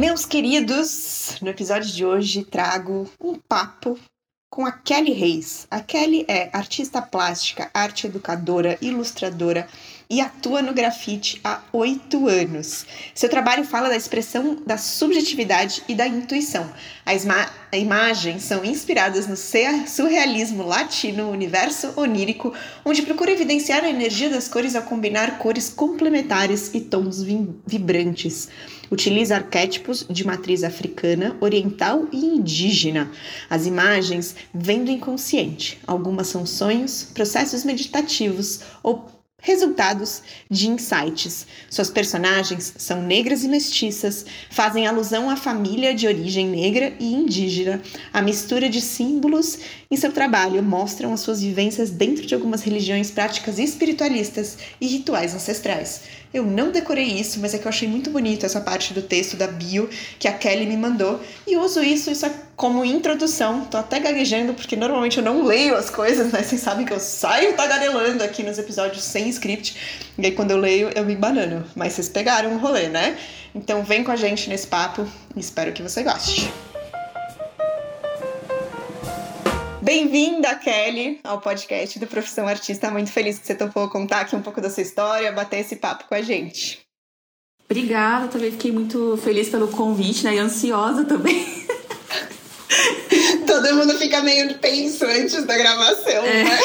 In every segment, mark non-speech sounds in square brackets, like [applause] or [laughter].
Meus queridos, no episódio de hoje trago um papo com a Kelly Reis. A Kelly é artista plástica, arte educadora, ilustradora e atua no grafite há oito anos. Seu trabalho fala da expressão da subjetividade e da intuição. As imagens são inspiradas no surrealismo latino, universo onírico, onde procura evidenciar a energia das cores ao combinar cores complementares e tons vibrantes. Utiliza arquétipos de matriz africana, oriental e indígena. As imagens vêm do inconsciente. Algumas são sonhos, processos meditativos ou resultados de insights. Suas personagens são negras e mestiças, fazem alusão à família de origem negra e indígena. A mistura de símbolos em seu trabalho mostram as suas vivências dentro de algumas religiões, práticas espiritualistas e rituais ancestrais. Eu não decorei isso, mas é que eu achei muito bonito essa parte do texto da bio que a Kelly me mandou e uso isso, isso é como introdução. Tô até gaguejando porque normalmente eu não leio as coisas, né? Vocês sabem que eu saio tagarelando aqui nos episódios sem script. E aí quando eu leio, eu me banano. Mas vocês pegaram o rolê, né? Então vem com a gente nesse papo e espero que você goste. Bem-vinda, Kelly, ao podcast do Profissão Artista. Muito feliz que você topou contar aqui um pouco da sua história, bater esse papo com a gente. Obrigada, também fiquei muito feliz pelo convite, né? E ansiosa também. [laughs] Todo mundo fica meio tenso antes da gravação, é. né?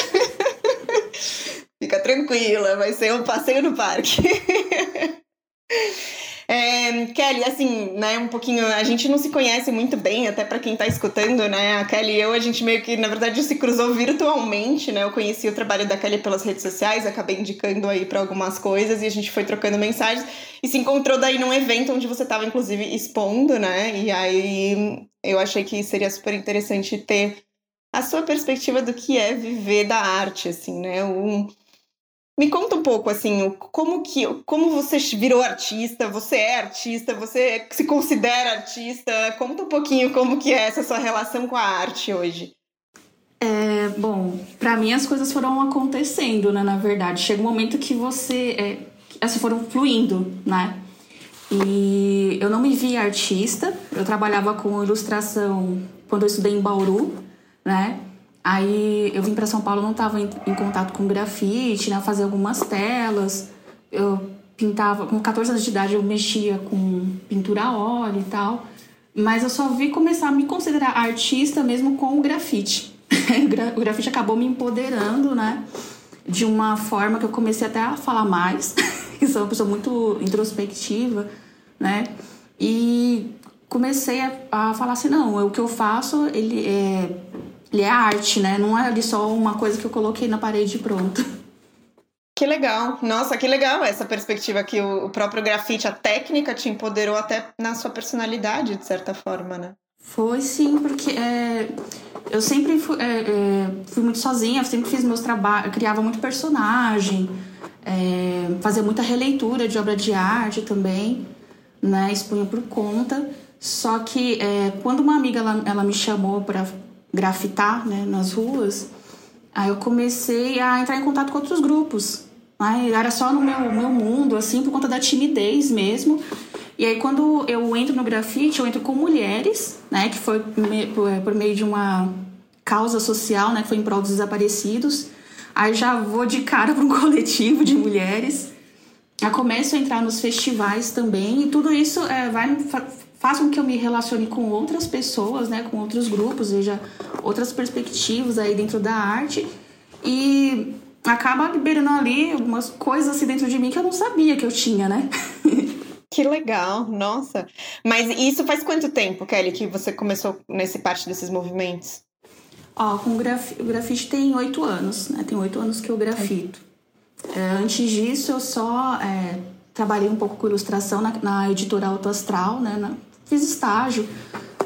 Fica tranquila, vai ser um passeio no parque. É, Kelly, assim, né, um pouquinho, a gente não se conhece muito bem, até para quem tá escutando, né, a Kelly e eu, a gente meio que, na verdade, se cruzou virtualmente, né, eu conheci o trabalho da Kelly pelas redes sociais, acabei indicando aí para algumas coisas e a gente foi trocando mensagens e se encontrou daí num evento onde você tava, inclusive, expondo, né, e aí eu achei que seria super interessante ter a sua perspectiva do que é viver da arte, assim, né, um me conta um pouco assim, como que, como você virou artista? Você é artista? Você se considera artista? Conta um pouquinho como que é essa sua relação com a arte hoje. É, bom, para mim as coisas foram acontecendo, né? Na verdade, chega um momento que você, é, elas foram fluindo, né? E eu não me vi artista. Eu trabalhava com ilustração quando eu estudei em Bauru, né? Aí eu vim para São Paulo, não estava em, em, contato com grafite, né? Fazer algumas telas. Eu pintava, com 14 anos de idade eu mexia com pintura a óleo e tal. Mas eu só vi começar a me considerar artista mesmo com o grafite. [laughs] o grafite acabou me empoderando, né? De uma forma que eu comecei até a falar mais. [laughs] eu sou uma pessoa muito introspectiva, né? E comecei a, a falar assim, não, o que eu faço, ele é ele é arte, né? Não é ali só uma coisa que eu coloquei na parede e pronto. Que legal. Nossa, que legal essa perspectiva que o próprio grafite, a técnica te empoderou até na sua personalidade, de certa forma, né? Foi sim, porque é, eu sempre fui, é, é, fui, muito sozinha, sempre fiz meus trabalhos, criava muito personagem, é, fazia muita releitura de obra de arte também, né? Expunha por conta. Só que é, quando uma amiga ela, ela me chamou para grafitar né, nas ruas, aí eu comecei a entrar em contato com outros grupos. Né? Era só no meu, meu mundo, assim, por conta da timidez mesmo. E aí, quando eu entro no grafite, eu entro com mulheres, né? Que foi por meio de uma causa social, né? Que foi em prol dos desaparecidos. Aí já vou de cara para um [laughs] coletivo de mulheres. Eu começo a entrar nos festivais também. E tudo isso é, vai faz com que eu me relacione com outras pessoas, né, com outros grupos, veja outras perspectivas aí dentro da arte e acaba liberando ali algumas coisas assim dentro de mim que eu não sabia que eu tinha, né? [laughs] Que legal, nossa. Mas isso faz quanto tempo, Kelly, que você começou nesse parte desses movimentos? Ó, com o, graf... o grafite tem oito anos, né? Tem oito anos que eu grafito. É, antes disso, eu só é, trabalhei um pouco com ilustração na, na editora Auto Astral, né? Na, fiz estágio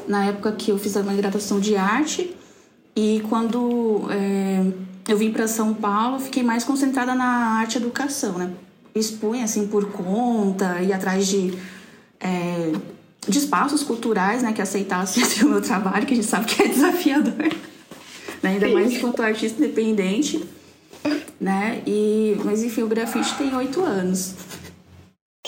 na época que eu fiz a minha graduação de arte e quando é, eu vim para São Paulo, fiquei mais concentrada na arte e educação, né? Expunha assim por conta, e atrás de, é, de espaços culturais, né, que aceitassem [laughs] assim, o meu trabalho, que a gente sabe que é desafiador, né? ainda mais enquanto artista independente, né? E, mas enfim, o grafite tem oito anos.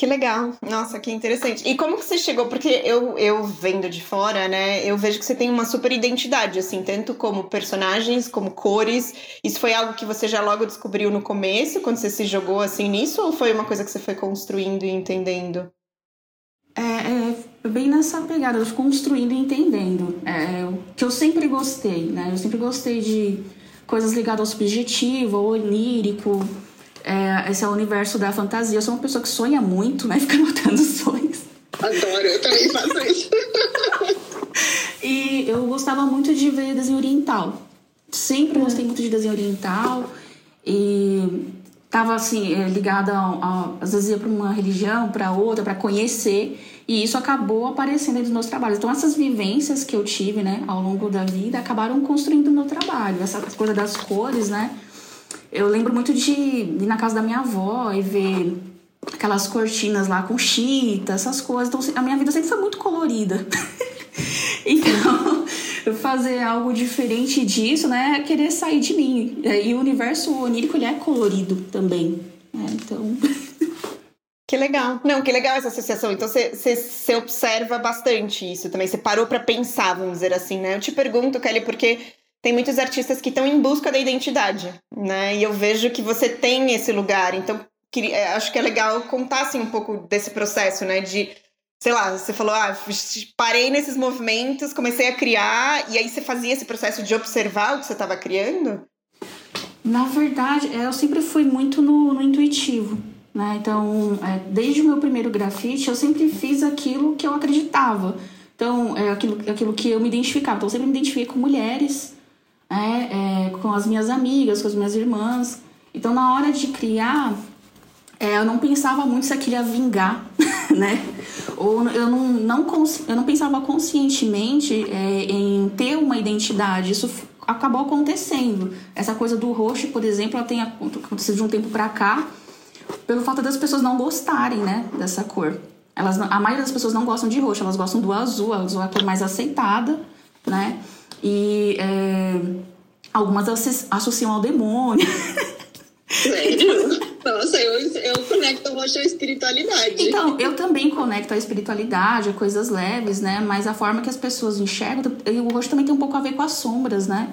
Que legal. Nossa, que interessante. E como que você chegou? Porque eu, eu vendo de fora, né, eu vejo que você tem uma super identidade, assim, tanto como personagens, como cores. Isso foi algo que você já logo descobriu no começo, quando você se jogou assim nisso, ou foi uma coisa que você foi construindo e entendendo? É, é bem nessa pegada, de construindo e entendendo. É, o que eu sempre gostei, né? Eu sempre gostei de coisas ligadas ao subjetivo, ao onírico, é, esse é o universo da fantasia. Eu sou uma pessoa que sonha muito, né? [laughs] Fica anotando sonhos. Adoro, eu também faço isso. [laughs] e eu gostava muito de ver desenho oriental. Sempre hum. gostei muito de desenho oriental. E tava assim, é, ligada a, a, às vezes ia para uma religião, para outra, para conhecer. E isso acabou aparecendo nos meus trabalhos. Então, essas vivências que eu tive, né, ao longo da vida, acabaram construindo o meu trabalho. Essa coisa das cores, né? Eu lembro muito de ir na casa da minha avó e ver aquelas cortinas lá com chita, essas coisas. Então, a minha vida sempre foi muito colorida. [laughs] então, fazer algo diferente disso, né, é querer sair de mim. E o universo onírico, ele é colorido também. Né? Então... [laughs] Que legal. Não, que legal essa associação. Então você observa bastante isso também. Você parou para pensar, vamos dizer assim, né? Eu te pergunto, Kelly, porque tem muitos artistas que estão em busca da identidade, né? E eu vejo que você tem esse lugar. Então, queria, é, acho que é legal contar assim, um pouco desse processo, né? De, sei lá, você falou, ah, parei nesses movimentos, comecei a criar, e aí você fazia esse processo de observar o que você estava criando? Na verdade, é, eu sempre fui muito no, no intuitivo. Né? Então, é, desde o meu primeiro grafite, eu sempre fiz aquilo que eu acreditava. Então, é aquilo, aquilo que eu me identificava. Então, eu sempre me identifiquei com mulheres, né, é, com as minhas amigas, com as minhas irmãs. Então, na hora de criar, é, eu não pensava muito se aquilo ia vingar, [laughs] né? Ou eu não, não, eu não pensava conscientemente é, em ter uma identidade. Isso acabou acontecendo. Essa coisa do roxo, por exemplo, ela tem acontecido de um tempo para cá, pelo fato das pessoas não gostarem, né, dessa cor. Elas, a maioria das pessoas não gostam de roxo, elas gostam do azul, azul é a cor mais aceitada, né? E é, algumas associam ao demônio. Sério? Nossa, eu, eu conecto o roxo à espiritualidade. Então, eu também conecto a espiritualidade, a coisas leves, né? Mas a forma que as pessoas enxergam, o roxo também tem um pouco a ver com as sombras, né?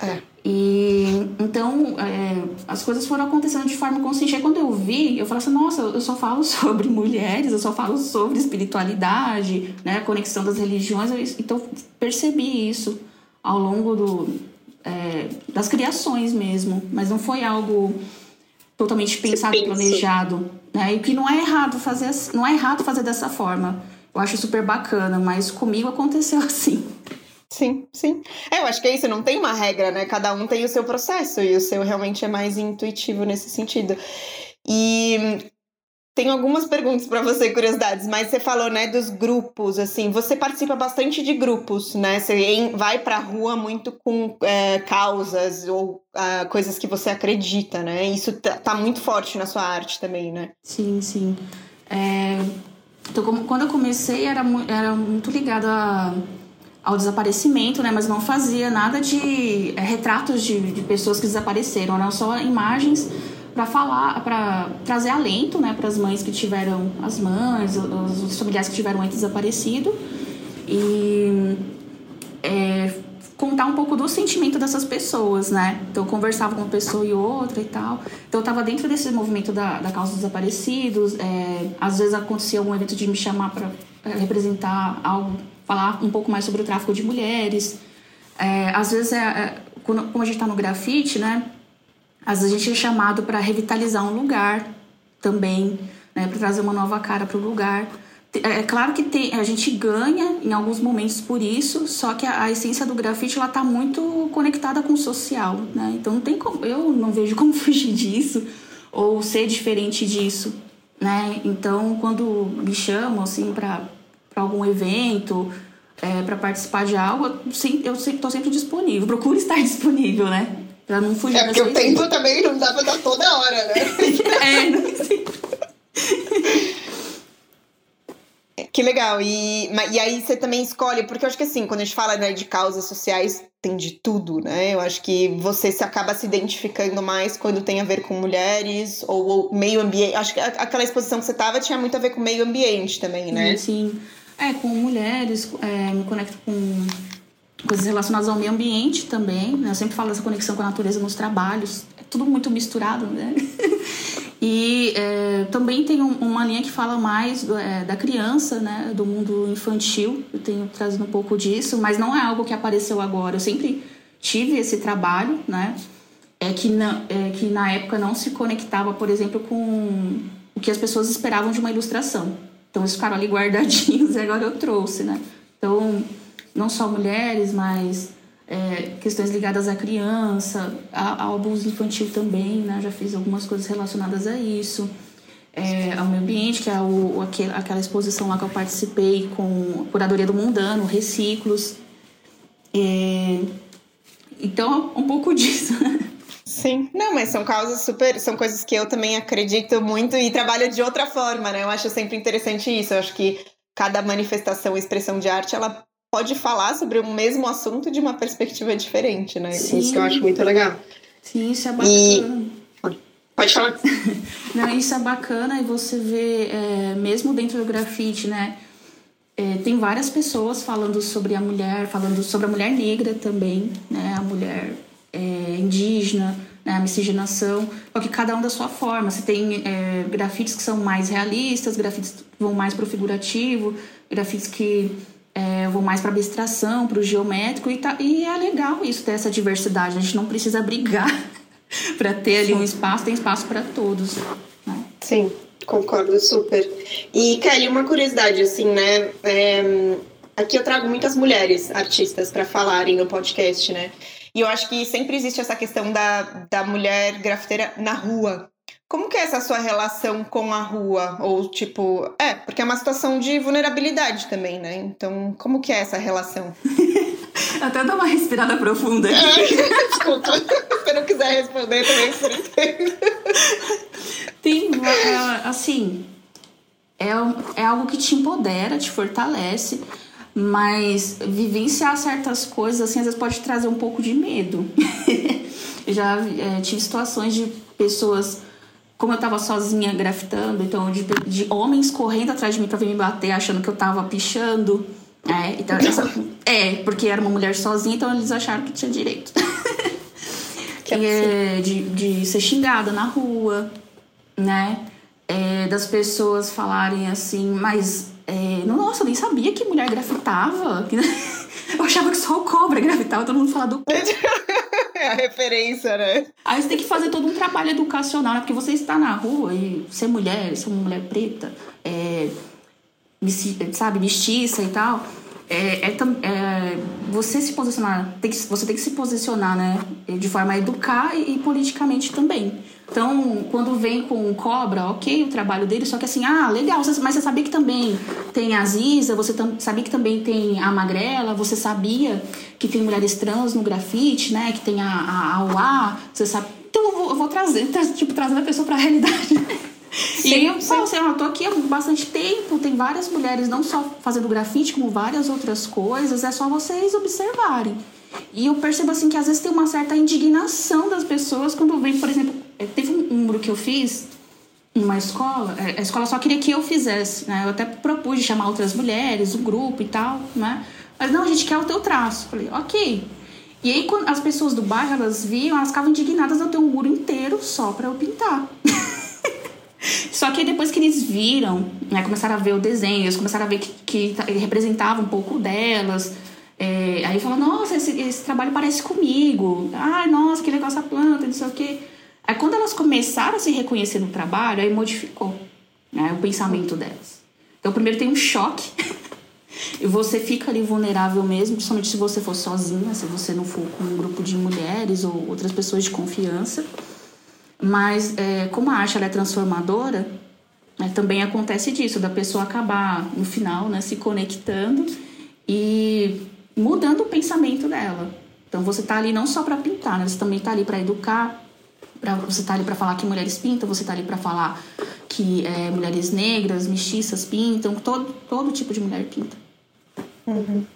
É. E então é, as coisas foram acontecendo de forma consciente. Aí quando eu vi, eu falei assim: nossa, eu só falo [laughs] sobre mulheres, eu só falo sobre espiritualidade, né, a conexão das religiões. Então percebi isso ao longo do, é, das criações mesmo, mas não foi algo totalmente pensado, planejado, né? E que não é errado fazer, não é errado fazer dessa forma. Eu acho super bacana, mas comigo aconteceu [laughs] assim. Sim, sim. É, eu acho que é isso, não tem uma regra, né? Cada um tem o seu processo e o seu realmente é mais intuitivo nesse sentido. E tenho algumas perguntas para você, curiosidades, mas você falou, né, dos grupos, assim, você participa bastante de grupos, né? Você vai para a rua muito com é, causas ou uh, coisas que você acredita, né? Isso tá, tá, muito forte na sua arte também, né? Sim, sim. É... Então, quando eu comecei, era, era muito ligada ao desaparecimento, né? Mas não fazia nada de é, retratos de, de pessoas que desapareceram, eram só imagens para falar, para trazer alento, né, para as mães que tiveram as mães, os, os familiares que tiveram entes desaparecido e é, contar um pouco do sentimento dessas pessoas, né? Então eu conversava com uma pessoa e outra e tal. Então eu estava dentro desse movimento da, da causa dos desaparecidos. É, às vezes acontecia um evento de me chamar para representar algo, falar um pouco mais sobre o tráfico de mulheres. É, às vezes é, é quando, como a gente está no grafite, né? Às vezes a gente é chamado para revitalizar um lugar também, né, para trazer uma nova cara para o lugar. É, é claro que tem, a gente ganha em alguns momentos por isso, só que a, a essência do grafite ela está muito conectada com o social, né? Então não tem como, eu não vejo como [laughs] fugir disso ou ser diferente disso, né? Então quando me chamam assim para algum evento, é, para participar de algo, eu estou sempre disponível, procuro estar [laughs] disponível, né? Pra não fugir É porque o tempo também não dá pra dar toda hora, né? [laughs] é, não sei. Que legal. E, e aí você também escolhe, porque eu acho que assim, quando a gente fala né, de causas sociais, tem de tudo, né? Eu acho que você se acaba se identificando mais quando tem a ver com mulheres ou, ou meio ambiente. Acho que aquela exposição que você tava tinha muito a ver com meio ambiente também, né? Sim. É, com mulheres, é, me conecto com coisas relacionadas ao meio ambiente também. Né? Eu sempre falo dessa conexão com a natureza nos trabalhos. É tudo muito misturado, né? [laughs] E é, também tem um, uma linha que fala mais é, da criança, né, do mundo infantil. Eu tenho trazido um pouco disso, mas não é algo que apareceu agora. Eu sempre tive esse trabalho, né? É que na, é que na época não se conectava, por exemplo, com o que as pessoas esperavam de uma ilustração. Então eles ficaram ali guardadinhos [laughs] e agora eu trouxe, né? Então, não só mulheres, mas é, questões ligadas à criança, ao abuso infantil também, né? Já fiz algumas coisas relacionadas a isso. É, ao meio ambiente, que é o, aquele, aquela exposição lá que eu participei com a Curadoria do Mundano, Reciclos. É, então, um pouco [laughs] disso. Sim, não, mas são causas super. São coisas que eu também acredito muito e trabalho de outra forma, né? Eu acho sempre interessante isso. Eu acho que cada manifestação, expressão de arte, ela pode falar sobre o mesmo assunto de uma perspectiva diferente, né? Sim. Isso que eu acho muito legal. Sim, isso é bacana. E... Pode falar. [laughs] Não, isso é bacana e você vê, é, mesmo dentro do grafite, né? É, tem várias pessoas falando sobre a mulher, falando sobre a mulher negra também, né? A mulher é, indígena, né? a miscigenação, só que cada um da sua forma. Você tem é, grafites que são mais realistas, grafites que vão mais pro figurativo, grafites que é, eu vou mais para abstração, para o geométrico e, tá, e é legal isso ter essa diversidade. A gente não precisa brigar [laughs] para ter ali um espaço, tem espaço para todos. Né? Sim, concordo super. E Kelly, uma curiosidade assim, né? É, aqui eu trago muitas mulheres artistas para falarem no podcast, né? E eu acho que sempre existe essa questão da, da mulher grafiteira na rua, como que é essa sua relação com a rua? Ou tipo, é, porque é uma situação de vulnerabilidade também, né? Então, como que é essa relação? [laughs] Até dar uma respirada profunda aqui. É, desculpa, [laughs] se não quiser responder também, por entendo. Tem, é, assim, é, é algo que te empodera, te fortalece, mas vivenciar certas coisas, assim, às vezes pode trazer um pouco de medo. [laughs] Já é, tive situações de pessoas como eu tava sozinha grafitando, então de, de homens correndo atrás de mim pra vir me bater, achando que eu tava pichando. É, então, essa, [coughs] é, porque era uma mulher sozinha, então eles acharam que tinha direito. [laughs] que é, de, de ser xingada na rua, né? É, das pessoas falarem assim, mas é, nossa, eu nem sabia que mulher grafitava. [laughs] Eu achava que só o cobra gravitava, todo mundo falava do [laughs] [laughs] É a referência, né? Aí você tem que fazer todo um trabalho educacional, né? Porque você está na rua e ser mulher, ser uma mulher preta, é, sabe, mestiça e tal. É, é, é, você se posicionar, tem que, você tem que se posicionar, né? De forma a educar e, e politicamente também. Então, quando vem com cobra, ok o trabalho dele, só que assim, ah, legal, mas você sabia que também tem a Ziza, você sabia que também tem a Magrela, você sabia que tem mulheres trans no grafite, né? Que tem a, a, a você sabe. Então eu vou, eu vou trazer, tipo, trazendo a pessoa pra realidade. [laughs] Sim, e eu falo assim, eu tô aqui há bastante tempo, tem várias mulheres não só fazendo grafite, como várias outras coisas, é só vocês observarem. E eu percebo assim que às vezes tem uma certa indignação das pessoas quando vem, por exemplo, é, teve um muro que eu fiz numa escola, é, a escola só queria que eu fizesse, né? Eu até propus de chamar outras mulheres, um grupo e tal, né? Mas não, a gente quer o teu traço. Falei, ok. E aí, quando as pessoas do bairro, elas viam, elas ficavam indignadas de eu ter um muro inteiro só para eu pintar. [laughs] Só que depois que eles viram, né, começaram a ver o desenho, eles começaram a ver que, que ele representava um pouco delas. É, aí falaram, nossa, esse, esse, trabalho parece comigo. Ai, nossa, que legal essa planta, não sei o quê. Aí quando elas começaram a se reconhecer no trabalho, aí modificou né, o pensamento delas. Então primeiro tem um choque. [laughs] e você fica ali vulnerável mesmo, principalmente se você for sozinha, se você não for com um grupo de mulheres ou outras pessoas de confiança. Mas é, como a arte é transformadora, é, também acontece disso, da pessoa acabar no final né, se conectando e mudando o pensamento dela. Então você está ali não só para pintar, né, você também está ali para educar, Pra, você tá ali para falar que mulheres pintam, você tá ali para falar que é, mulheres negras, mestiças pintam, todo, todo tipo de mulher pinta. Uhum.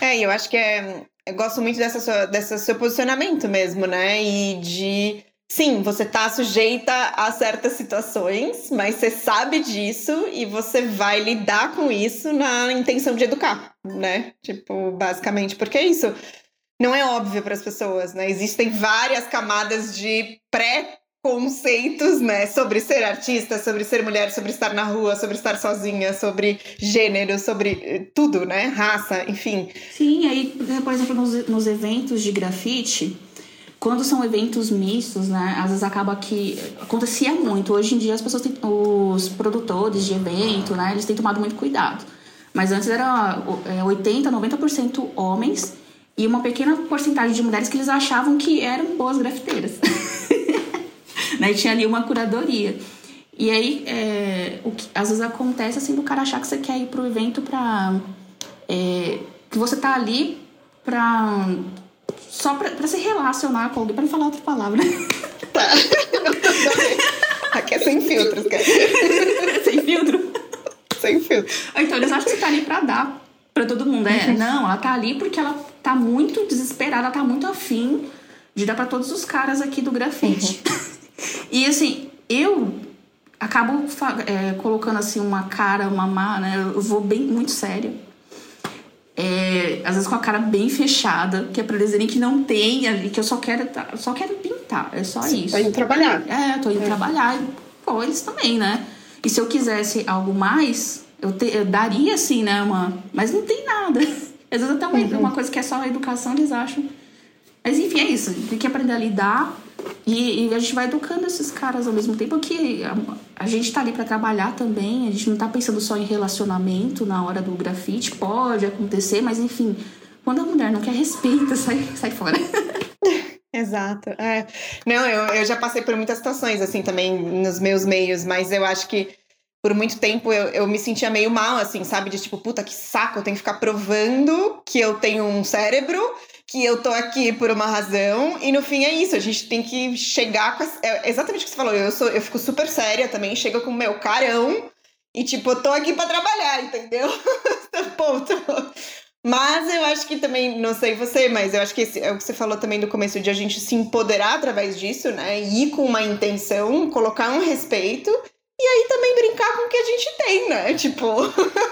É, eu acho que é. Eu gosto muito dessa sua, desse seu posicionamento mesmo, né? E de. Sim, você tá sujeita a certas situações, mas você sabe disso e você vai lidar com isso na intenção de educar, né? Tipo, basicamente, porque é isso não é óbvio para as pessoas, né? Existem várias camadas de pré conceitos, né, sobre ser artista, sobre ser mulher, sobre estar na rua, sobre estar sozinha, sobre gênero, sobre eh, tudo, né, raça, enfim. Sim, aí, por exemplo, nos, nos eventos de grafite, quando são eventos mistos, né, às vezes acaba que acontecia muito. Hoje em dia as pessoas têm, os produtores de evento, né, eles têm tomado muito cuidado. Mas antes era 80, é, 90% homens e uma pequena porcentagem de mulheres que eles achavam que eram boas grafiteiras. [laughs] né? tinha ali uma curadoria. E aí, é, o que às vezes acontece assim do cara achar que você quer ir pro evento pra. É, que você tá ali pra. Só pra, pra se relacionar com alguém, pra não falar outra palavra. [laughs] Tá. Aqui é sem filtros, cara. [laughs] sem filtro? Sem filtro. Então eles acham que você tá ali pra dar pra todo mundo. É, [laughs] não, ela tá ali porque ela tá muito desesperada, ela tá muito afim de dar para todos os caras aqui do grafite. Uhum. e assim, eu acabo é, colocando assim uma cara, uma má, né? Eu vou bem muito séria. É, às vezes com a cara bem fechada, que é pra eles dizerem que não tem ali, que eu só quero, só quero pintar, é só Sim, isso. Tá indo trabalhar. É, tô indo é. trabalhar. Pô, eles também, né? E se eu quisesse algo mais, eu, te, eu daria assim, né? Uma, mas não tem nada. [laughs] Às vezes até uma, uhum. uma coisa que é só a educação, eles acham. Mas enfim, é isso. Tem que aprender a lidar. E, e a gente vai educando esses caras ao mesmo tempo que a, a gente tá ali para trabalhar também. A gente não tá pensando só em relacionamento na hora do grafite. Pode acontecer, mas enfim. Quando a mulher não quer respeito, [laughs] sai, sai fora. [laughs] Exato. É. Não, eu, eu já passei por muitas situações assim também nos meus meios, mas eu acho que por muito tempo eu, eu me sentia meio mal, assim, sabe? De tipo, puta, que saco, eu tenho que ficar provando que eu tenho um cérebro, que eu tô aqui por uma razão, e no fim é isso, a gente tem que chegar com. É exatamente o que você falou, eu, sou, eu fico super séria também, chego com o meu carão, e tipo, eu tô aqui pra trabalhar, entendeu? [laughs] Ponto. Mas eu acho que também, não sei você, mas eu acho que esse, é o que você falou também do começo de a gente se empoderar através disso, né? Ir com uma intenção, colocar um respeito e aí também brincar com o que a gente tem, né? Tipo,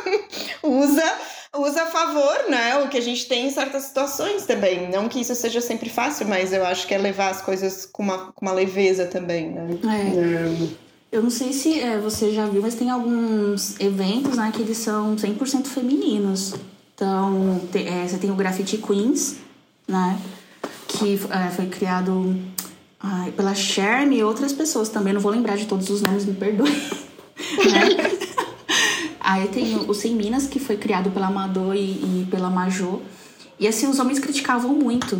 [laughs] usa usa a favor, né? O que a gente tem em certas situações também. Não que isso seja sempre fácil, mas eu acho que é levar as coisas com uma, com uma leveza também, né? É. Eu não sei se é, você já viu, mas tem alguns eventos, né, que eles são 100% femininos. Então, te, é, você tem o Graffiti Queens, né? Que é, foi criado Ai, pela Sherm e outras pessoas também. Não vou lembrar de todos os nomes, me perdoe. né? [laughs] [laughs] Aí tem o Sem Minas, que foi criado pela Amador e, e, pela Majô. E assim, os homens criticavam muito.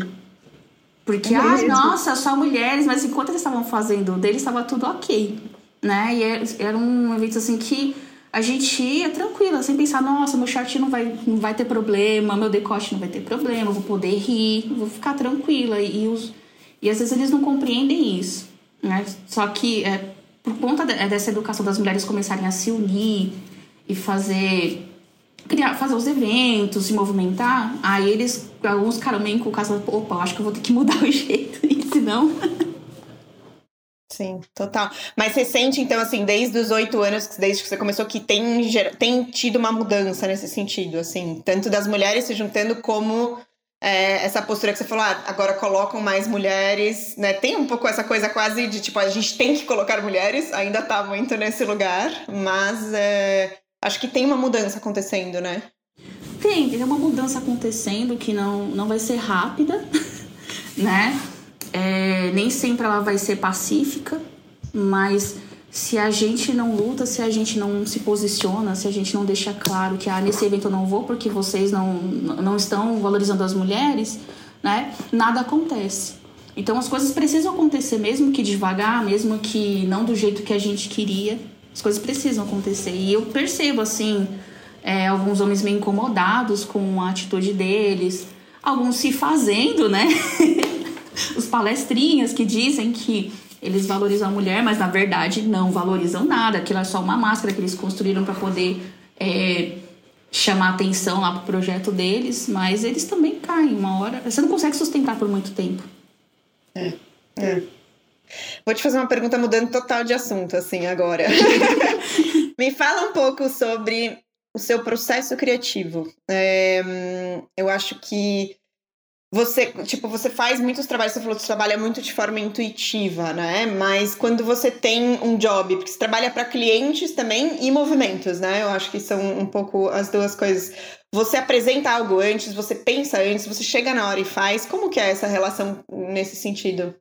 Porque, é ah, nossa, só mulheres, mas enquanto eles estavam fazendo o deles, estava tudo ok. Né? E era, era um evento assim que a gente ia tranquila, sem pensar, nossa, meu short não vai, não vai ter problema, meu decote não vai ter problema, vou poder rir, vou ficar tranquila. E os e às vezes eles não compreendem isso. Né? Só que é, por conta é, dessa educação das mulheres começarem a se unir e fazer criar, fazer os eventos, se movimentar, aí eles, alguns caras meio com o caso, opa, acho que eu vou ter que mudar o [laughs] jeito, senão. Sim, total. Mas você sente, então, assim, desde os oito anos, desde que você começou, que tem, tem tido uma mudança nesse sentido, assim, tanto das mulheres se juntando como é, essa postura que você falou, ah, agora colocam mais mulheres, né? Tem um pouco essa coisa quase de tipo, a gente tem que colocar mulheres, ainda tá muito nesse lugar, mas é, acho que tem uma mudança acontecendo, né? Tem, tem uma mudança acontecendo que não, não vai ser rápida, [laughs] né? É, nem sempre ela vai ser pacífica, mas se a gente não luta, se a gente não se posiciona, se a gente não deixa claro que ah, nesse evento eu não vou porque vocês não, não estão valorizando as mulheres, né? Nada acontece. Então as coisas precisam acontecer, mesmo que devagar, mesmo que não do jeito que a gente queria, as coisas precisam acontecer. E eu percebo, assim, é, alguns homens meio incomodados com a atitude deles, alguns se fazendo, né? [laughs] Os palestrinhas que dizem que eles valorizam a mulher, mas na verdade não valorizam nada. Aquilo é só uma máscara que eles construíram para poder é, chamar atenção lá pro projeto deles, mas eles também caem uma hora. Você não consegue sustentar por muito tempo. É. é. Vou te fazer uma pergunta mudando total de assunto, assim, agora. [laughs] Me fala um pouco sobre o seu processo criativo. É, eu acho que você, tipo, você faz muitos trabalhos, você falou que você trabalha muito de forma intuitiva, né? Mas quando você tem um job, porque você trabalha para clientes também e movimentos, né? Eu acho que são um pouco as duas coisas. Você apresenta algo antes, você pensa antes, você chega na hora e faz. Como que é essa relação nesse sentido?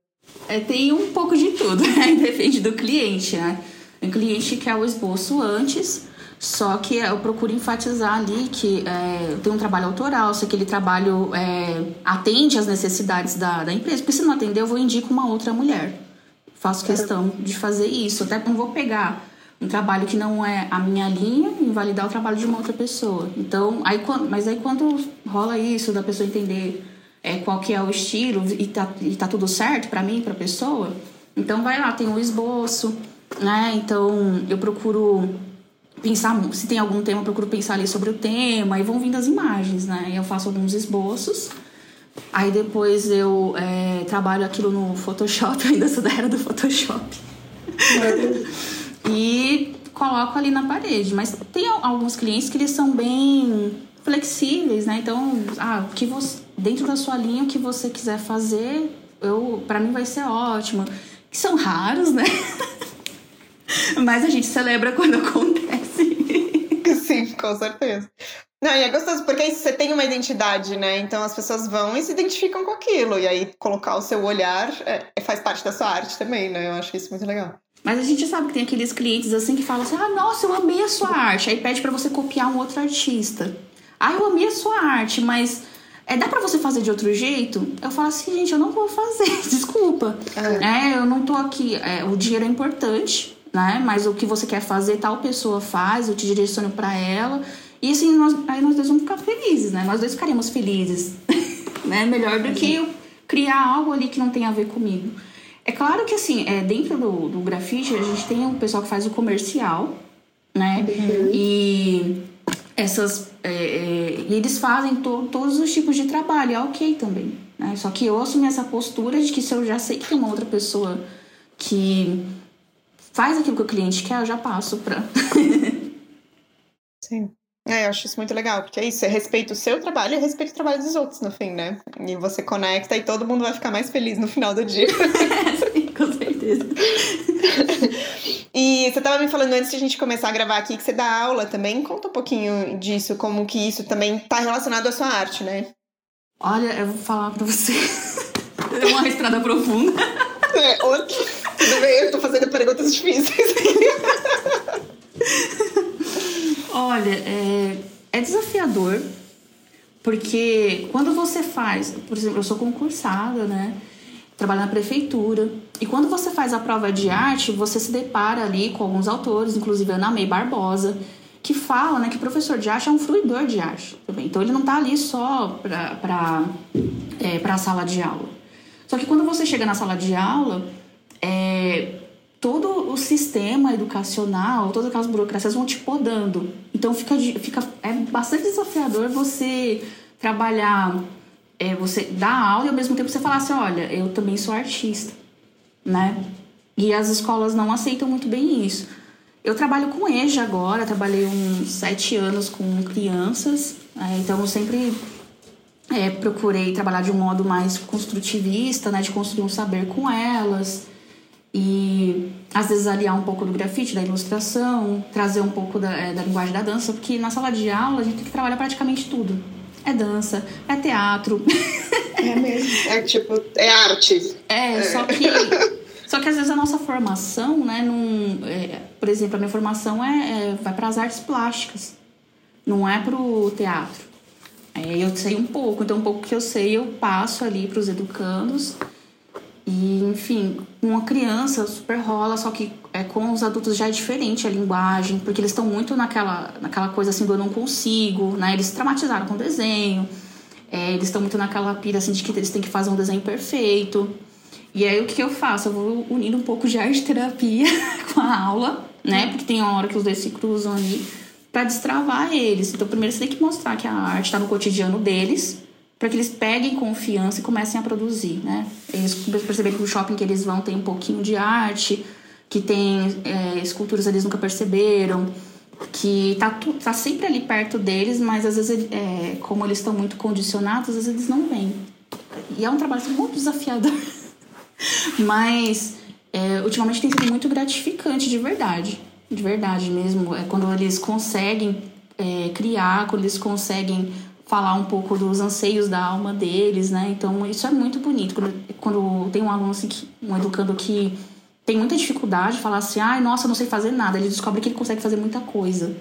É, tem um pouco de tudo, [laughs] né? Depende do cliente, né? O cliente quer o esboço antes, só que eu procuro enfatizar ali que é, tem um trabalho autoral, se aquele trabalho é, atende às necessidades da, da empresa. Porque se não atender, eu vou indicar uma outra mulher. Faço questão de fazer isso. Até não vou pegar um trabalho que não é a minha linha e invalidar o trabalho de uma outra pessoa. Então, aí, mas aí quando rola isso, da pessoa entender é, qual que é o estilo e tá, e tá tudo certo para mim, pra pessoa, então vai lá, tem um esboço, né? Então eu procuro pensar, se tem algum tema, eu procuro pensar ali sobre o tema, e vão vindo as imagens, né? Eu faço alguns esboços, aí depois eu é, trabalho aquilo no Photoshop, [laughs] ainda sou da era do Photoshop. e coloco ali na parede. Mas tem alguns clientes que eles são bem flexíveis, né? Então, ah, que você, dentro da sua linha, o que você quiser fazer, eu, para mim vai ser ótimo. Que são raros, né? [laughs] Mas a gente celebra quando acontece. [laughs] Sim, com certeza. Não, e é gostoso, porque aí você tem uma identidade, né? Então as pessoas vão e se identificam com aquilo. E aí colocar o seu olhar é, é, faz parte da sua arte também, né? Eu acho isso muito legal. Mas a gente sabe que tem aqueles clientes assim que falam assim: ah, nossa, eu amei a sua arte. Aí pede para você copiar um outro artista. Ah, eu amei a sua arte, mas é, dá para você fazer de outro jeito? Eu falo assim, gente, eu não vou fazer, [laughs] desculpa. É. é eu não tô aqui. É, o dinheiro é importante, né? Mas o que você quer fazer, tal pessoa faz, eu te direciono para ela. E assim, nós, aí nós dois vamos ficar felizes, né? Nós dois ficaremos felizes. [laughs] né? Melhor do que eu criar algo ali que não tem a ver comigo. É claro que assim, é, dentro do, do grafite, a gente tem o pessoal que faz o comercial, né? Uhum. E essas. É, é, e eles fazem to, todos os tipos de trabalho, é ok também. Né? Só que eu assumo essa postura de que se eu já sei que tem uma outra pessoa que faz aquilo que o cliente quer, eu já passo pra. [laughs] Sim. É, eu acho isso muito legal, porque é isso, você respeita o seu trabalho e respeita o trabalho dos outros no fim, né? E você conecta e todo mundo vai ficar mais feliz no final do dia. [laughs] Sim, com certeza. [laughs] E você estava me falando antes de a gente começar a gravar aqui que você dá aula também. Conta um pouquinho disso, como que isso também está relacionado à sua arte, né? Olha, eu vou falar pra você. [laughs] É uma estrada profunda. É, tudo bem, eu tô fazendo perguntas difíceis. Olha, é, é desafiador, porque quando você faz, por exemplo, eu sou concursada, né? Trabalho na prefeitura. E quando você faz a prova de arte, você se depara ali com alguns autores, inclusive Ana May Barbosa, que falam né, que professor de arte é um fruidor de arte também. Então ele não está ali só para é, a sala de aula. Só que quando você chega na sala de aula, é, todo o sistema educacional, todas aquelas burocracias vão te podando. Então fica, fica é bastante desafiador você trabalhar, é, você dar aula e ao mesmo tempo você falar assim, olha, eu também sou artista, né? E as escolas não aceitam muito bem isso. Eu trabalho com EJA agora, trabalhei uns sete anos com crianças, é, então eu sempre é, procurei trabalhar de um modo mais construtivista, né, de construir um saber com elas e às vezes aliar um pouco do grafite, da ilustração, trazer um pouco da, é, da linguagem da dança, porque na sala de aula a gente tem que trabalhar praticamente tudo. É dança, é teatro. É mesmo. É tipo, é arte. É, é. só que. Só que às vezes a nossa formação, né, num, é, por exemplo, a minha formação é, é vai para as artes plásticas, não é para o teatro. É, eu sei um pouco, então um pouco que eu sei eu passo ali para os educandos e, enfim, uma criança super rola, só que é, com os adultos já é diferente a linguagem, porque eles estão muito naquela, naquela coisa assim do eu não consigo, né? Eles se traumatizaram com desenho, é, eles estão muito naquela pira assim de que eles têm que fazer um desenho perfeito. E aí o que eu faço? Eu vou unindo um pouco de arte terapia [laughs] com a aula, né? Porque tem uma hora que os dois se cruzam ali para destravar eles. Então, primeiro você tem que mostrar que a arte está no cotidiano deles, para que eles peguem confiança e comecem a produzir, né? Eles perceberem que o shopping que eles vão tem um pouquinho de arte, que tem é, esculturas eles nunca perceberam, que tá, tá sempre ali perto deles, mas às vezes, é, como eles estão muito condicionados, às vezes eles não vêm. E é um trabalho muito desafiador. [laughs] mas é, ultimamente tem sido muito gratificante, de verdade. De verdade mesmo. É quando eles conseguem é, criar, quando eles conseguem falar um pouco dos anseios da alma deles, né? Então isso é muito bonito. Quando, quando tem um aluno assim, que, um educando que tem muita dificuldade de falar assim, ai, nossa, eu não sei fazer nada. Ele descobre que ele consegue fazer muita coisa.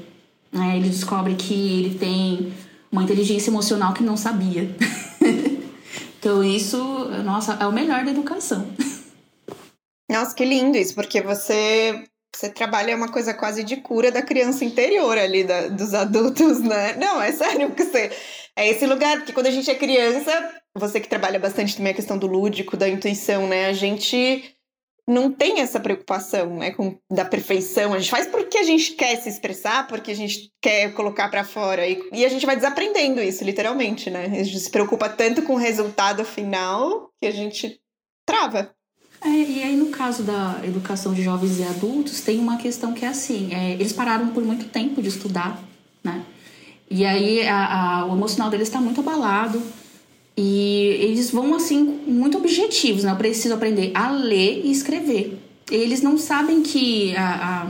Né? Ele descobre que ele tem uma inteligência emocional que não sabia. [laughs] então isso, nossa, é o melhor da educação. [laughs] Nossa, que lindo isso, porque você você trabalha uma coisa quase de cura da criança interior ali, da, dos adultos, né? Não, é sério, que você. É esse lugar, porque quando a gente é criança, você que trabalha bastante também a questão do lúdico, da intuição, né? A gente não tem essa preocupação, né, com da perfeição. A gente faz porque a gente quer se expressar, porque a gente quer colocar para fora e, e, a gente vai desaprendendo isso, literalmente, né? A gente se preocupa tanto com o resultado final que a gente trava. É, e aí, no caso da educação de jovens e adultos, tem uma questão que é assim: é, eles pararam por muito tempo de estudar, né? E aí a, a, o emocional deles está muito abalado. E eles vão, assim, muito objetivos, né? Eu preciso aprender a ler e escrever. Eles não sabem que a,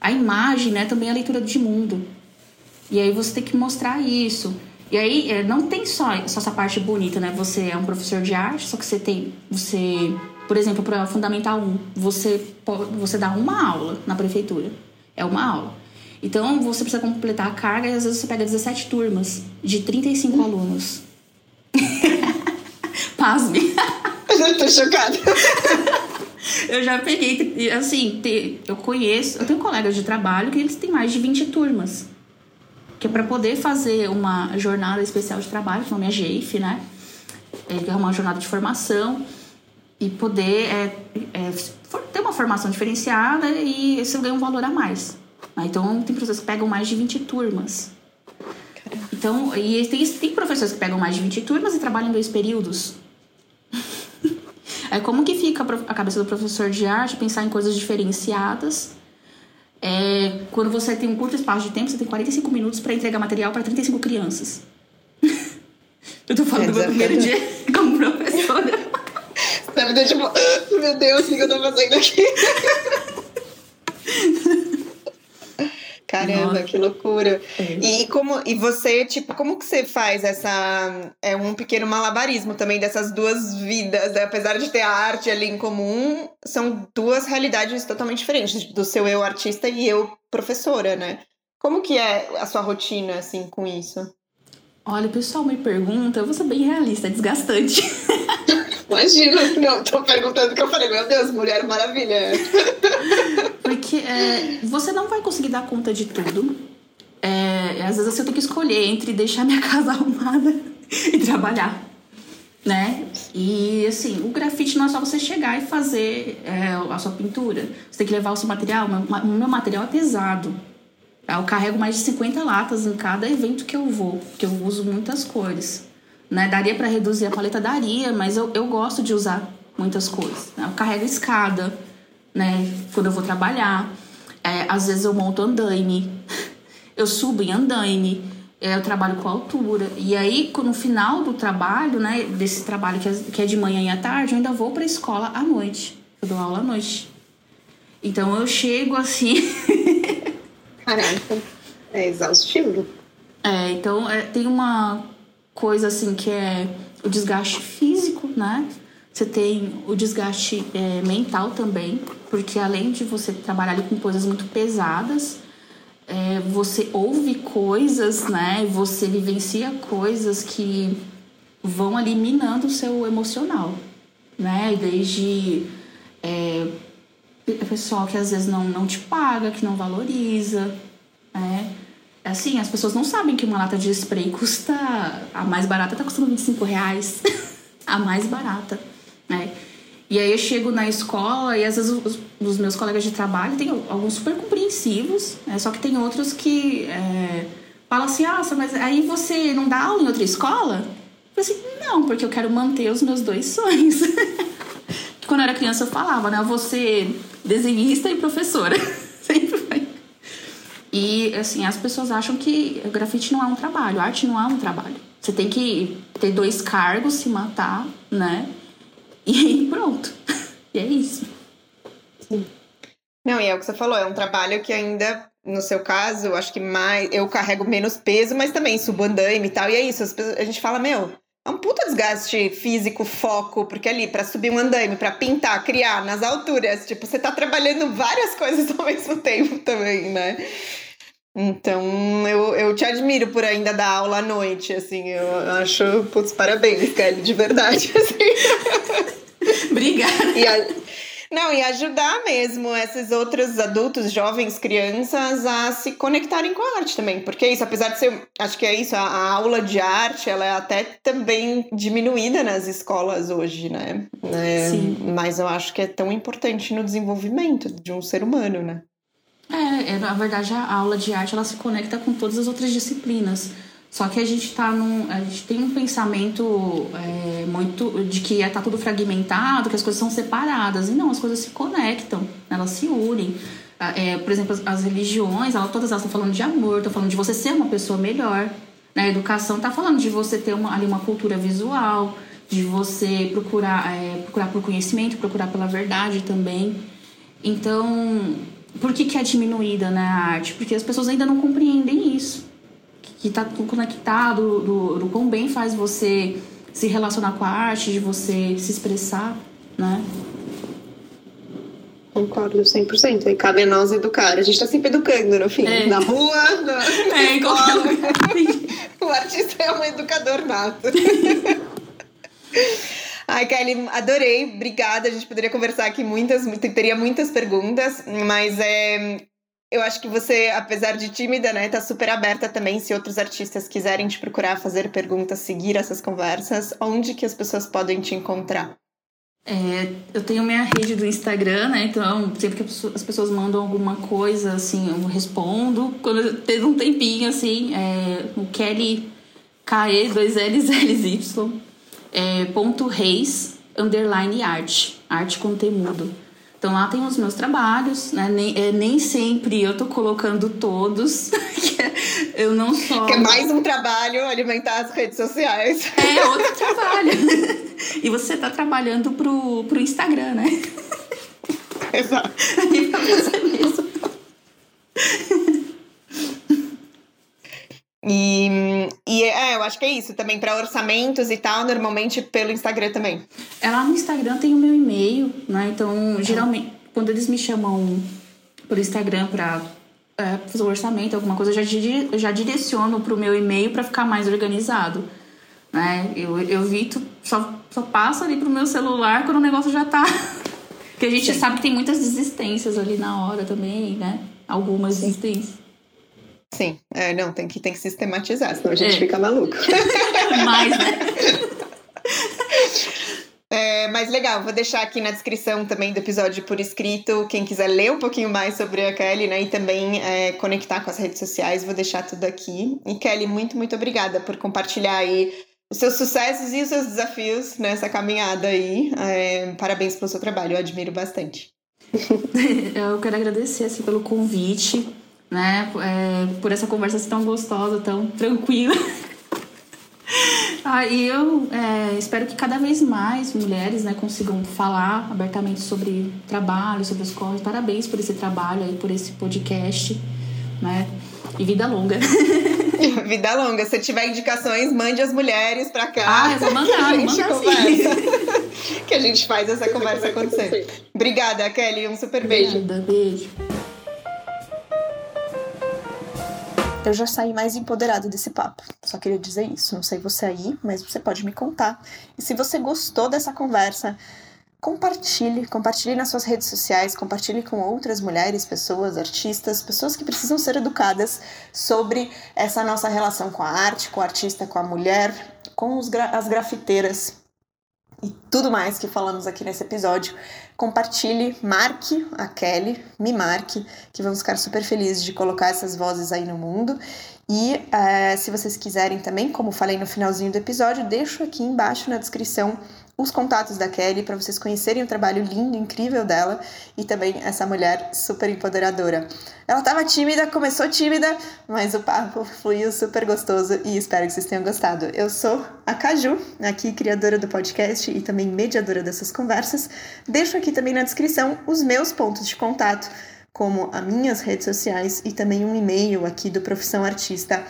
a, a imagem, né, também é a leitura de mundo. E aí você tem que mostrar isso. E aí é, não tem só, só essa parte bonita, né? Você é um professor de arte, só que você tem. Você por exemplo, para Fundamental 1, você, você dá uma aula na prefeitura. É uma aula. Então, você precisa completar a carga e às vezes você pega 17 turmas de 35 hum. alunos. [laughs] Pasme. Eu tô chocada. [laughs] eu já peguei, assim, eu conheço, eu tenho colegas de trabalho que eles têm mais de 20 turmas. Que é para poder fazer uma jornada especial de trabalho, que o nome é GEIF, né? É uma jornada de formação e poder é, é, ter uma formação diferenciada e você ganha um valor a mais. Né? Então, tem professores que pegam mais de 20 turmas. Então, e tem, tem professores que pegam mais de 20 turmas e trabalham em dois períodos. [laughs] é como que fica a cabeça do professor de arte pensar em coisas diferenciadas? É, quando você tem um curto espaço de tempo, você tem 45 minutos para entregar material para 35 crianças. [laughs] Eu tô falando é, do meu primeiro dia [laughs] como professora. Deve ter tipo, ah, meu Deus, o que eu tô fazendo aqui? [laughs] Caramba, Nossa. que loucura. É. E como e você, tipo, como que você faz essa é um pequeno malabarismo também dessas duas vidas, né? apesar de ter a arte ali em comum, são duas realidades totalmente diferentes, do seu eu artista e eu professora, né? Como que é a sua rotina assim com isso? Olha, o pessoal me pergunta, eu vou ser bem realista, é desgastante. [laughs] Imagina, não, tô perguntando que eu falei, meu Deus, mulher maravilha. Porque é, você não vai conseguir dar conta de tudo. É, às vezes eu tenho que escolher entre deixar minha [laughs] casa arrumada e trabalhar. Né? E assim, o grafite não é só você chegar e fazer é, a sua pintura. Você tem que levar o seu material. O meu material é pesado. Eu carrego mais de 50 latas em cada evento que eu vou, porque eu uso muitas cores. Né? Daria para reduzir a paleta? Daria, mas eu, eu gosto de usar muitas cores. Né? Eu carrego escada, né? Quando eu vou trabalhar. É, às vezes eu monto andaime. [laughs] Eu subo em andaime. É, eu trabalho com altura. E aí, no final do trabalho, né? Desse trabalho que é, que é de manhã e à tarde, eu ainda vou pra escola à noite. Eu dou aula à noite. Então eu chego assim. [laughs] Caraca, é exaustivo. É, então é, tem uma coisa assim que é o desgaste físico, né? Você tem o desgaste é, mental também, porque além de você trabalhar com coisas muito pesadas, é, você ouve coisas, né? Você vivencia coisas que vão ali minando o seu emocional, né? Desde é, pessoal que às vezes não, não te paga, que não valoriza, né? Assim, as pessoas não sabem que uma lata de spray custa. A mais barata tá custando 25 reais. [laughs] a mais barata, né? E aí eu chego na escola e às vezes os, os meus colegas de trabalho tem alguns super compreensivos, né? só que tem outros que é, falam assim, ah, mas aí você não dá aula em outra escola? Eu assim, não, porque eu quero manter os meus dois sonhos. [laughs] Quando eu era criança eu falava, né? Você desenhista e professora. [laughs] Sempre. E, assim, as pessoas acham que grafite não é um trabalho, arte não é um trabalho. Você tem que ter dois cargos, se matar, né? E [laughs] pronto. E é isso. Sim. Não, e é o que você falou, é um trabalho que ainda, no seu caso, acho que mais. Eu carrego menos peso, mas também subo andaime e tal. E é isso, pessoas, a gente fala, meu, é um puta desgaste físico, foco, porque ali, para subir um andaime, para pintar, criar nas alturas, tipo, você tá trabalhando várias coisas [laughs] ao mesmo tempo também, né? Então, eu, eu te admiro por ainda dar aula à noite, assim, eu acho, putz, parabéns, Kelly, de verdade, [laughs] assim. Obrigada. E a, não, e ajudar mesmo esses outros adultos, jovens, crianças a se conectarem com a arte também. Porque isso, apesar de ser. Acho que é isso, a, a aula de arte, ela é até também diminuída nas escolas hoje, né? É, Sim. Mas eu acho que é tão importante no desenvolvimento de um ser humano, né? É, é, na verdade, a aula de arte ela se conecta com todas as outras disciplinas. Só que a gente tá num. A gente tem um pensamento é, muito de que tá tudo fragmentado, que as coisas são separadas. E não, as coisas se conectam, elas se unem. É, por exemplo, as, as religiões, elas, todas elas estão falando de amor, estão falando de você ser uma pessoa melhor. Né? A educação está falando de você ter uma, ali uma cultura visual, de você procurar, é, procurar por conhecimento, procurar pela verdade também. Então, por que, que é diminuída né, a arte? Porque as pessoas ainda não compreendem isso. Que está conectado, do, do quão bem faz você se relacionar com a arte, de você se expressar, né? Concordo 100%. E cabe a nós educar. A gente está sempre educando no fim. É. Na rua, na [laughs] é, escola. [laughs] o artista é um educador nato. [laughs] Ai, Kelly, adorei. Obrigada. A gente poderia conversar aqui muitas, teria muitas perguntas, mas é, eu acho que você, apesar de tímida, né, tá super aberta também. Se outros artistas quiserem te procurar, fazer perguntas, seguir essas conversas, onde que as pessoas podem te encontrar? É, eu tenho minha rede do Instagram, né? Então, sempre que as pessoas mandam alguma coisa, assim, eu respondo. Quando teve um tempinho, assim, é, o Kelly KE 2 L's [laughs] L's Y é, ponto reis underline arte, arte com temudo. Então lá tem os meus trabalhos, né? Nem, é, nem sempre eu tô colocando todos. [laughs] eu não só. Que é mais um trabalho alimentar as redes sociais. É [laughs] outro trabalho. e você tá trabalhando pro, pro Instagram, né? Exato. E pra você mesmo. E, é, que é isso também, para orçamentos e tal, normalmente pelo Instagram também. É lá no Instagram tem o meu e-mail, né? Então, geralmente, quando eles me chamam por Instagram para é, fazer o orçamento, alguma coisa, eu já, eu já direciono pro meu e-mail para ficar mais organizado. Né? Eu, eu evito, só, só passo ali pro meu celular quando o negócio já tá. [laughs] Porque a gente Sim. sabe que tem muitas desistências ali na hora também, né? Algumas Sim. desistências. Sim, é, não, tem que, tem que sistematizar, senão a gente é. fica maluco. [laughs] Mais, né? É, mas legal, vou deixar aqui na descrição também do episódio por escrito. Quem quiser ler um pouquinho mais sobre a Kelly, né? E também é, conectar com as redes sociais, vou deixar tudo aqui. E Kelly, muito, muito obrigada por compartilhar aí os seus sucessos e os seus desafios nessa caminhada aí. É, parabéns pelo seu trabalho, eu admiro bastante. [laughs] eu quero agradecer assim, pelo convite né? É, por essa conversa tão gostosa, tão tranquila. [laughs] ah, e eu é, espero que cada vez mais mulheres né, consigam falar abertamente sobre trabalho, sobre os corres. Parabéns por esse trabalho aí, por esse podcast, né? E vida longa. [laughs] vida longa. Se tiver indicações, mande as mulheres pra cá. Ah, eu vou mandar, que [laughs] a gente conversa. que a gente faz essa conversa acontecer. Obrigada, Kelly. Um super beijo. Obrigada, beijo. Eu já saí mais empoderado desse papo. Só queria dizer isso. Não sei você aí, mas você pode me contar. E se você gostou dessa conversa, compartilhe, compartilhe nas suas redes sociais, compartilhe com outras mulheres, pessoas, artistas, pessoas que precisam ser educadas sobre essa nossa relação com a arte, com o artista, com a mulher, com gra as grafiteiras. E tudo mais que falamos aqui nesse episódio. Compartilhe, marque a Kelly, me marque, que vamos ficar super felizes de colocar essas vozes aí no mundo. E é, se vocês quiserem também, como falei no finalzinho do episódio, deixo aqui embaixo na descrição os contatos da Kelly para vocês conhecerem o trabalho lindo, incrível dela e também essa mulher super empoderadora. Ela estava tímida, começou tímida, mas o papo fluiu super gostoso e espero que vocês tenham gostado. Eu sou a Caju, aqui criadora do podcast e também mediadora dessas conversas. Deixo aqui também na descrição os meus pontos de contato como as minhas redes sociais e também um e-mail aqui do Profissão Artista,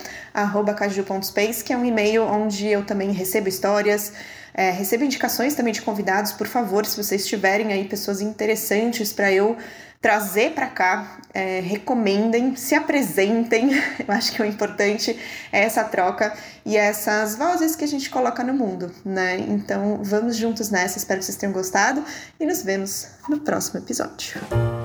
caju.space, que é um e-mail onde eu também recebo histórias, é, recebo indicações também de convidados, por favor, se vocês tiverem aí pessoas interessantes para eu trazer para cá, é, recomendem, se apresentem. [laughs] Eu acho que o importante é essa troca e essas vozes que a gente coloca no mundo, né? Então vamos juntos nessa. Espero que vocês tenham gostado e nos vemos no próximo episódio.